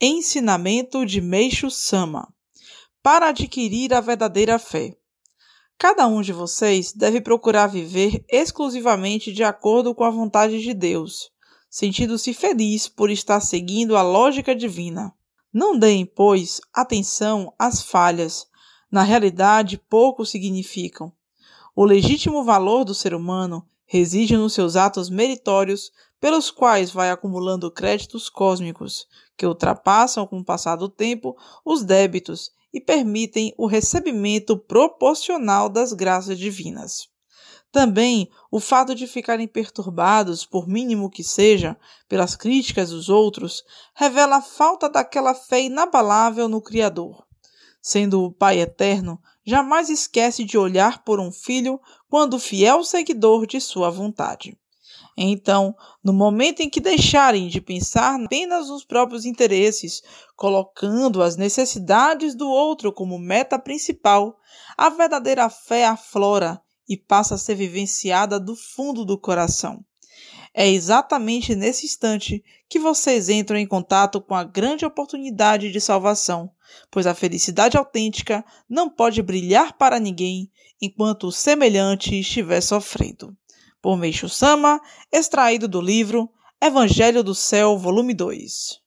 Ensinamento de Meixo Sama Para adquirir a verdadeira fé. Cada um de vocês deve procurar viver exclusivamente de acordo com a vontade de Deus, sentindo-se feliz por estar seguindo a lógica divina. Não deem, pois, atenção às falhas. Na realidade, pouco significam. O legítimo valor do ser humano reside nos seus atos meritórios, pelos quais vai acumulando créditos cósmicos, que ultrapassam com o passar do tempo os débitos e permitem o recebimento proporcional das graças divinas. Também o fato de ficarem perturbados, por mínimo que seja, pelas críticas dos outros, revela a falta daquela fé inabalável no Criador. Sendo o Pai eterno, jamais esquece de olhar por um filho quando fiel seguidor de sua vontade. Então, no momento em que deixarem de pensar apenas nos próprios interesses, colocando as necessidades do outro como meta principal, a verdadeira fé aflora e passa a ser vivenciada do fundo do coração. É exatamente nesse instante que vocês entram em contato com a grande oportunidade de salvação, pois a felicidade autêntica não pode brilhar para ninguém enquanto o semelhante estiver sofrendo. Por Meixo Sama, extraído do livro Evangelho do Céu, volume 2.